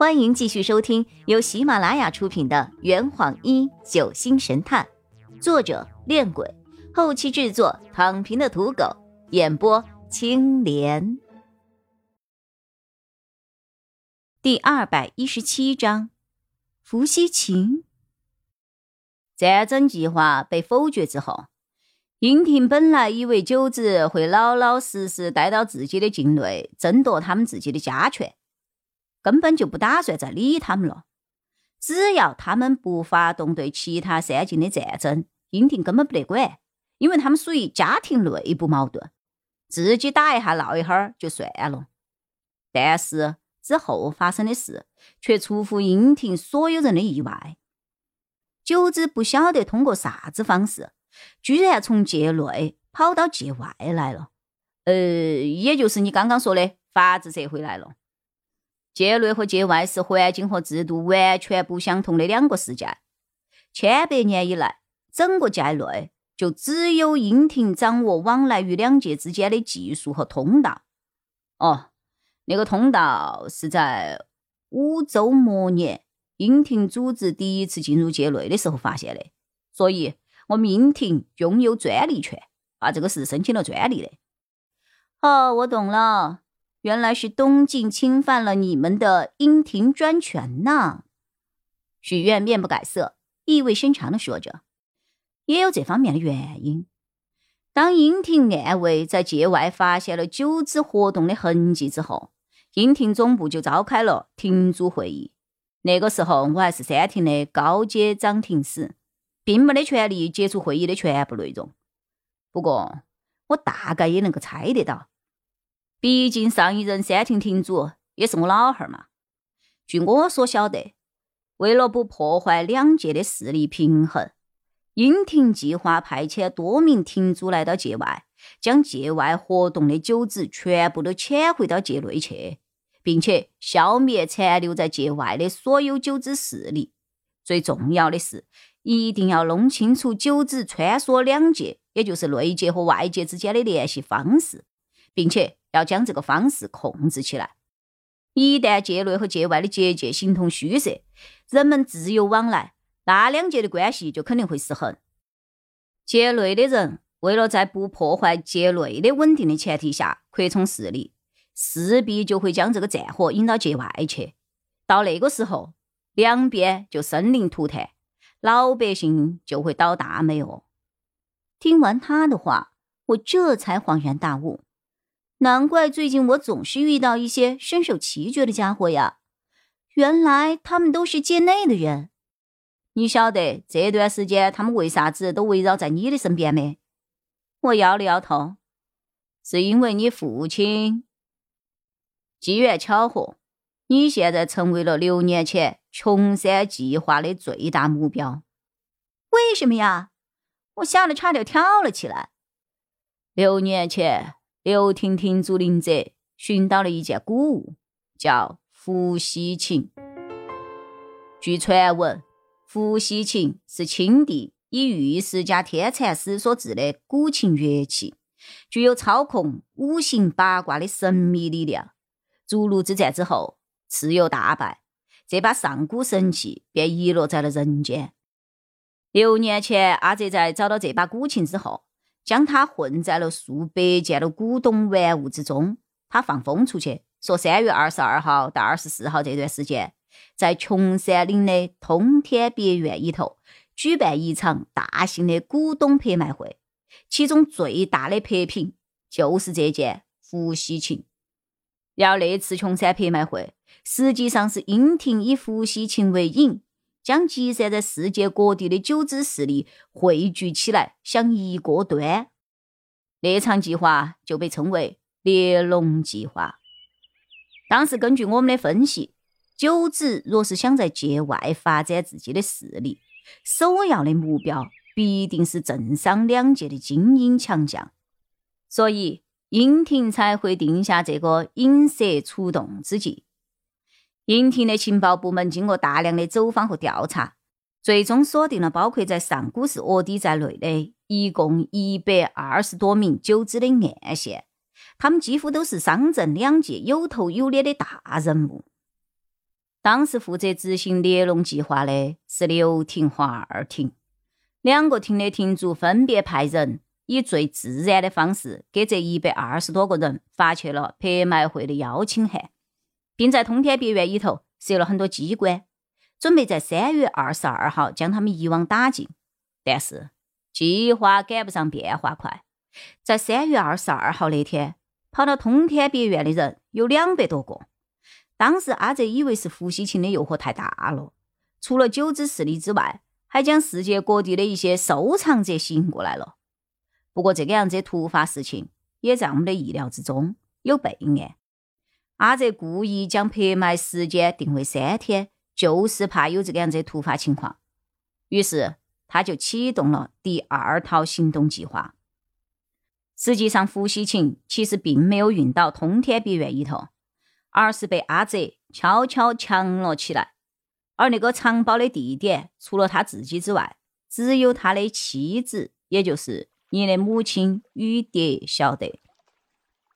欢迎继续收听由喜马拉雅出品的《圆谎一九星神探》，作者：恋鬼，后期制作：躺平的土狗，演播：青莲。第二百一十七章，伏羲琴。战争计划被否决之后，殷婷本来以为九子会老老实实待到自己的境内，争夺他们自己的家权。根本就不打算再理他们了。只要他们不发动对其他三境的战争，殷婷根本不得管，因为他们属于家庭内部矛盾，自己打一下闹一会儿就算了。但是之后发生的事却出乎殷婷所有人的意外。九子不晓得通过啥子方式，居然从界内跑到界外来了。呃，也就是你刚刚说的法治社会来了。界内和界外是环境和制度完全不相同的两个世界。千百年以来，整个界内就只有殷庭掌握往来于两界之间的技术和通道。哦，那个通道是在五周末年，殷庭组织第一次进入界内的时候发现的，所以我们殷庭拥有专利权，把这个事申请了专利的。哦，我懂了。原来是东晋侵犯了你们的阴庭专权呐！许愿面不改色，意味深长的说着，也有这方面的原因。当阴庭暗卫在界外发现了九子活动的痕迹之后，阴庭总部就召开了庭主会议。那个时候我还是三庭的高阶掌庭使，并没得权利接触会议的全部内容。不过我大概也能够猜得到。毕竟上一任三庭庭主也是我老汉儿嘛。据我所晓得，为了不破坏两界的势力平衡，阴庭计划派遣多名庭主来到界外，将界外活动的九子全部都遣回到界内去，并且消灭残留在界外的所有九子势力。最重要的是，一定要弄清楚九子穿梭两界，也就是内界和外界之间的联系方式，并且。要将这个方式控制起来。一旦界内和界外的结界形同虚设，人们自由往来，那两界的关系就肯定会失衡。界内的人为了在不破坏界内的稳定的前提下扩充势力，势必就会将这个战火引到界外去。到那个时候，两边就生灵涂炭，老百姓就会倒大霉哦。听完他的话，我这才恍然大悟。难怪最近我总是遇到一些身手奇绝的家伙呀！原来他们都是界内的人。你晓得这段时间他们为啥子都围绕在你的身边没？我摇了摇头，是因为你父亲。机缘巧合，你现在成为了六年前穷山计划的最大目标。为什么呀？我吓得差点跳了起来。六年前。刘婷婷竹林者寻到了一件古物，叫伏羲琴。据传闻，伏羲琴是青帝以玉石加天蚕丝所制的古琴乐器，具有操控五行八卦的神秘力量。逐鹿之战之后，蚩尤大败，这把上古神器便遗落在了人间。六年前，阿泽在找到这把古琴之后。将它混在了数百件的古董玩物之中，他放风出去，说三月二十二号到二十四号这段时间，在琼山岭的通天别院里头举办一场大型的古董拍卖会，其中最大的拍品就是这件伏羲琴。要那次琼山拍卖会，实际上是殷婷以伏羲琴为引。将集散在世界各地的九子势力汇聚起来，想一锅端。那场计划就被称为“猎龙计划”。当时根据我们的分析，九子若是想在界外发展自己的势力，首要的目标必定是政商两界的精英强将，所以殷庭才会定下这个引蛇出洞之计。殷庭的情报部门经过大量的走访和调查，最终锁定了包括在上古市卧底在内的一共一百二十多名九子的暗线。他们几乎都是商政两界有头有脸的大人物。当时负责执行猎龙计划的是刘廷和二廷，两个厅的厅主分别派人以最自然的方式给这一百二十多个人发去了拍卖会的邀请函，并在通天别院里头设了很多机关，准备在三月二十二号将他们一网打尽。但是计划赶不上变化快，在三月二十二号那天，跑到通天别院的人有两百多个。当时阿泽以为是胡锡琴的诱惑太大了，除了九子势力之外，还将世界各地的一些收藏者吸引过来了。不过这个样子突发事情也在我们的意料之中，有备案。阿泽故意将拍卖时间定为三天，就是怕有这个样子突发情况。于是他就启动了第二套行动计划。实际上，胡锡琴其实并没有运到通天别院里头。而是被阿泽悄悄藏了起来，而那个藏宝的地点，除了他自己之外，只有他的妻子，也就是你的母亲雨蝶晓得。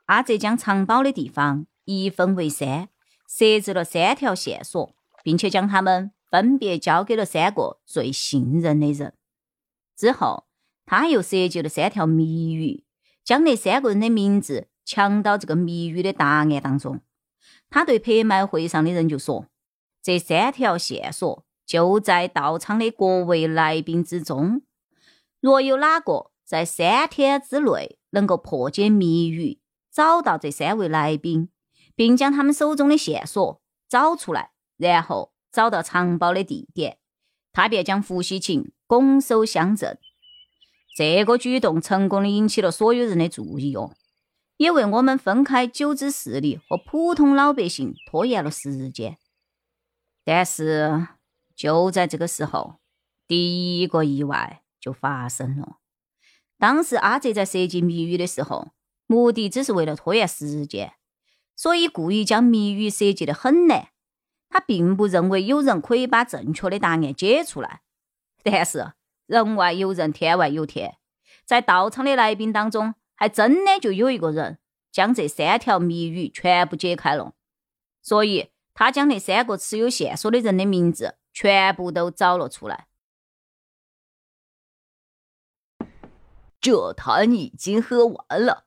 阿泽将藏宝的地方一分为三，设置了三条线索，并且将他们分别交给了三个最信任的人。之后，他又设计了三条谜语，将那三个人的名字藏到这个谜语的答案当中。他对拍卖会上的人就说：“这三条线索就在到场的各位来宾之中。若有哪个在三天之内能够破解谜语，找到这三位来宾，并将他们手中的线索找出来，然后找到藏宝的地点，他便将胡锡琴拱手相赠。”这个举动成功的引起了所有人的注意哦。也为我们分开九支势力和普通老百姓拖延了时间，但是就在这个时候，第一个意外就发生了。当时阿泽在设计谜语的时候，目的只是为了拖延时间，所以故意将谜语设计的很难。他并不认为有人可以把正确的答案解出来。但是人外有人，天外有天，在到场的来宾当中。还真的就有一个人将这三条谜语全部解开了，所以他将那三个持有线索的人的名字全部都找了出来。这坛已经喝完了，